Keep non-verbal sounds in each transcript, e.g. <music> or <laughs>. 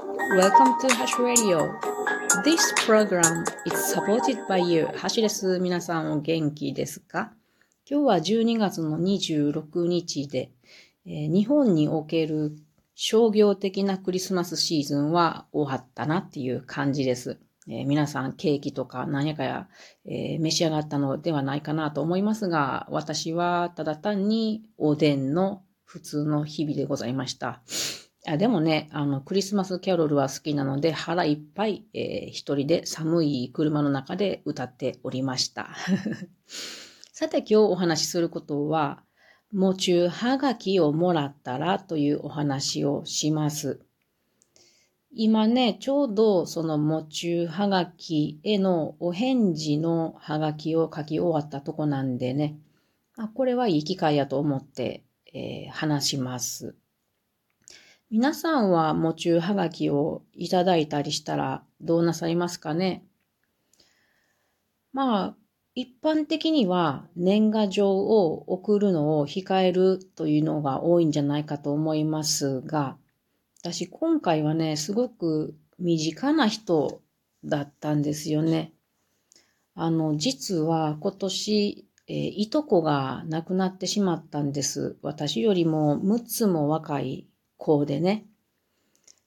Welcome to Hash Radio. This program is supported by you. ハシです。皆さんお元気ですか？今日は12月の26日で、えー、日本における商業的なクリスマスシーズンは終わったなっていう感じです。えー、皆さんケーキとか何やかや、えー、召し上がったのではないかなと思いますが、私はただ単におでんの普通の日々でございました。あでもね、あの、クリスマスキャロルは好きなので、腹いっぱい、えー、一人で寒い車の中で歌っておりました。<laughs> さて今日お話しすることは、喪中はがきをもらったらというお話をします。今ね、ちょうどその喪中はがきへのお返事のはがきを書き終わったとこなんでね、あこれはいい機会やと思って、えー、話します。皆さんは喪中はがきをいただいたりしたらどうなさいますかね？まあ、一般的には年賀状を送るのを控えるというのが多いんじゃないかと思いますが、私今回はね、すごく身近な人だったんですよね。あの、実は今年、えー、いとこが亡くなってしまったんです。私よりも6つも若い子でね。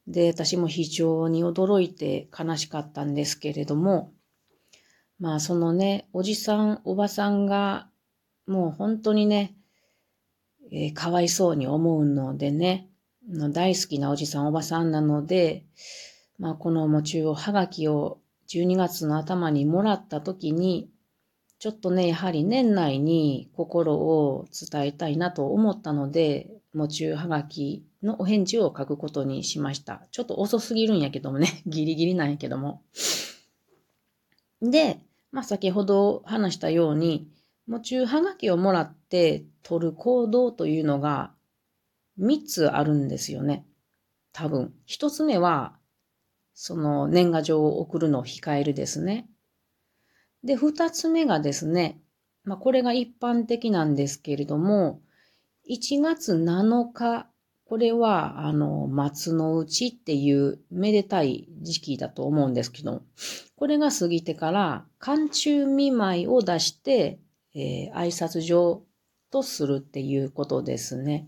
で、私も非常に驚いて悲しかったんですけれども、まあそのね、おじさん、おばさんがもう本当にね、えー、かわいそうに思うのでね、の大好きなおじさんおばさんなので、まあ、この喪中をはがきを12月の頭にもらった時に、ちょっとね、やはり年内に心を伝えたいなと思ったので、喪中はがきのお返事を書くことにしました。ちょっと遅すぎるんやけどもね、<laughs> ギリギリなんやけども。で、まあ、先ほど話したように、喪中はがきをもらって取る行動というのが3つあるんですよね。多分。1つ目は、その年賀状を送るのを控えるですね。で、2つ目がですね、まあこれが一般的なんですけれども、1月7日、これは、あの、松の内っていうめでたい時期だと思うんですけど、これが過ぎてから、寒中見舞いを出して、えー、挨拶状とするっていうことですね。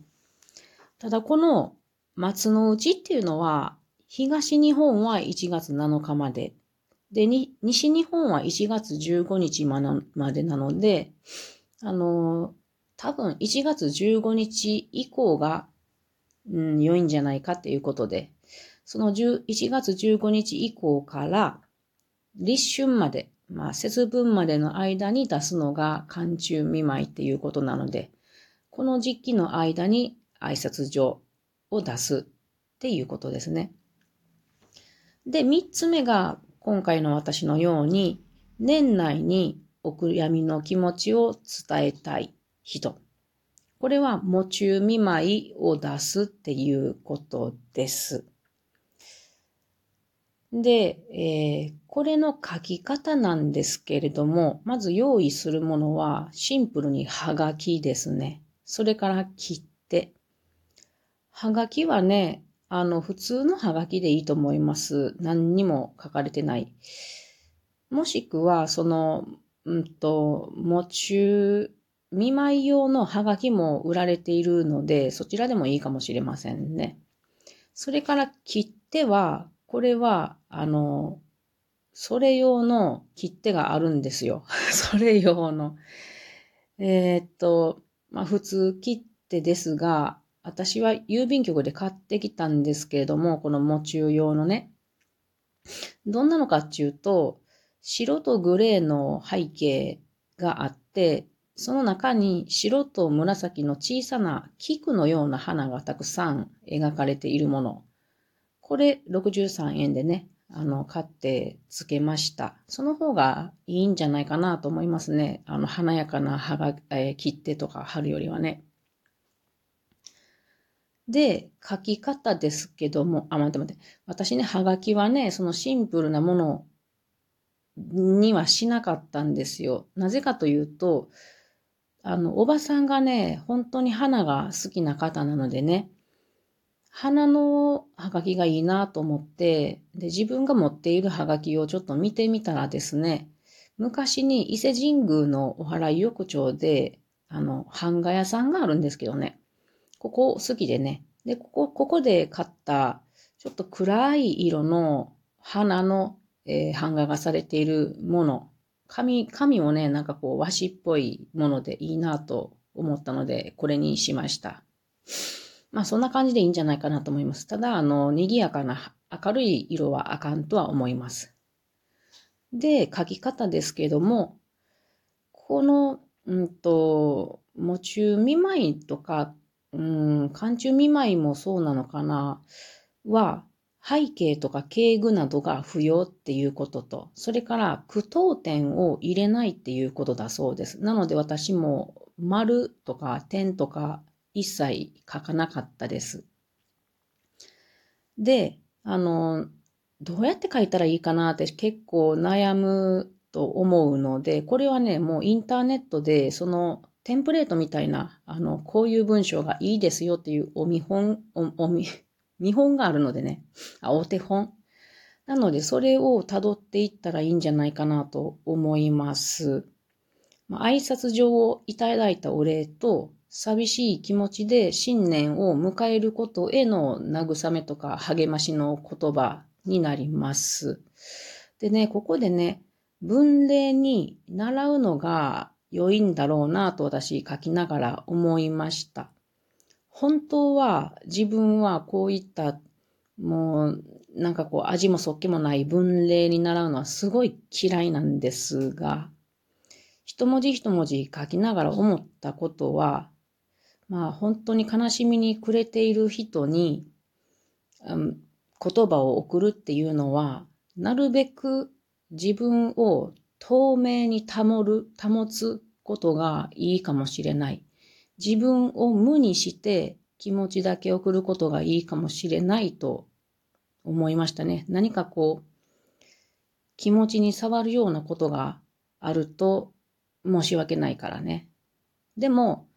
ただこの松の内っていうのは、東日本は1月7日まで。で、西日本は1月15日までなので、あの、多分1月15日以降が、うん、良いんじゃないかっていうことで、その1 1月15日以降から立春まで、まあ節分までの間に出すのが寒中見舞いっていうことなので、この時期の間に挨拶状を出すっていうことですね。で、三つ目が今回の私のように年内にお悔やみの気持ちを伝えたい人。これは、喪中見舞いを出すっていうことです。で、えー、これの書き方なんですけれども、まず用意するものはシンプルにはがきですね。それから切手。はがきはね、あの、普通のはがきでいいと思います。何にも書かれてない。もしくは、その、うんと、喪中、見舞い用のはがきも売られているので、そちらでもいいかもしれませんね。それから切手は、これは、あの、それ用の切手があるんですよ。<laughs> それ用の。えー、っと、まあ普通切手ですが、私は郵便局で買ってきたんですけれども、この喪中用のね。どんなのかっていうと、白とグレーの背景があって、その中に白と紫の小さな菊のような花がたくさん描かれているもの。これ63円でね、あの、買ってつけました。その方がいいんじゃないかなと思いますね。あの、華やかな葉が、えー、切手とか貼るよりはね。で、書き方ですけども、あ、待って待って。私ね、はがきはね、そのシンプルなものにはしなかったんですよ。なぜかというと、あの、おばさんがね、本当に花が好きな方なのでね、花のハガキがいいなと思って、で、自分が持っているハガキをちょっと見てみたらですね、昔に伊勢神宮のお祓い浴場で、あの、版画屋さんがあるんですけどね、ここ好きでね、で、ここ、ここで買った、ちょっと暗い色の花の、えー、版画がされているもの、紙、紙もね、なんかこう和紙っぽいものでいいなと思ったので、これにしました。まあそんな感じでいいんじゃないかなと思います。ただ、あの、賑やかな明るい色はあかんとは思います。で、書き方ですけども、この、うんと、喪中見舞いとか、うん、寒中見舞いもそうなのかな、は、背景とか敬具などが不要っていうことと、それから句読点を入れないっていうことだそうです。なので私も丸とか点とか一切書かなかったです。で、あの、どうやって書いたらいいかなって結構悩むと思うので、これはね、もうインターネットでそのテンプレートみたいな、あの、こういう文章がいいですよっていうお見本、お、お見、見本があるのでね、あ、お手本。なので、それを辿っていったらいいんじゃないかなと思います。まあ、挨拶状をいただいたお礼と、寂しい気持ちで新年を迎えることへの慰めとか励ましの言葉になります。でね、ここでね、文例に習うのが良いんだろうなと私書きながら思いました。本当は自分はこういったもうなんかこう味もそっけもない文例に習うのはすごい嫌いなんですが、一文字一文字書きながら思ったことは、まあ本当に悲しみに暮れている人に、うん、言葉を送るっていうのは、なるべく自分を透明に保る、保つことがいいかもしれない。自分を無にして気持ちだけ送ることがいいかもしれないと思いましたね。何かこう、気持ちに触るようなことがあると申し訳ないからね。でも、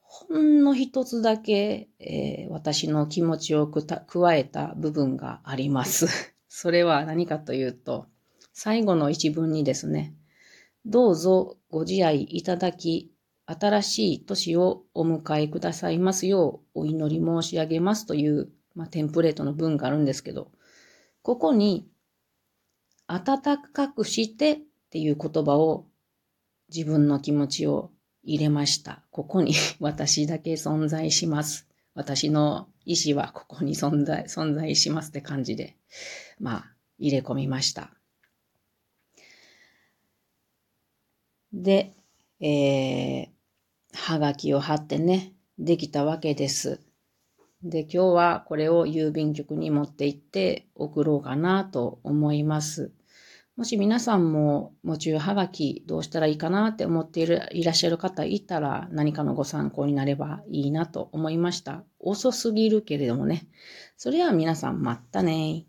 ほんの一つだけ、えー、私の気持ちを加えた部分があります。<laughs> それは何かというと、最後の一文にですね、どうぞご自愛いただき、新しい年をお迎えくださいますようお祈り申し上げますという、まあ、テンプレートの文があるんですけど、ここに、暖かくしてっていう言葉を自分の気持ちを入れました。ここに <laughs> 私だけ存在します。私の意志はここに存在、存在しますって感じで、まあ、入れ込みました。で、えー、はがきを貼ってね、できたわけです。で、今日はこれを郵便局に持って行って送ろうかなと思います。もし皆さんも、夢中はがきどうしたらいいかなって思っている、いらっしゃる方いたら何かのご参考になればいいなと思いました。遅すぎるけれどもね。それでは皆さんまたね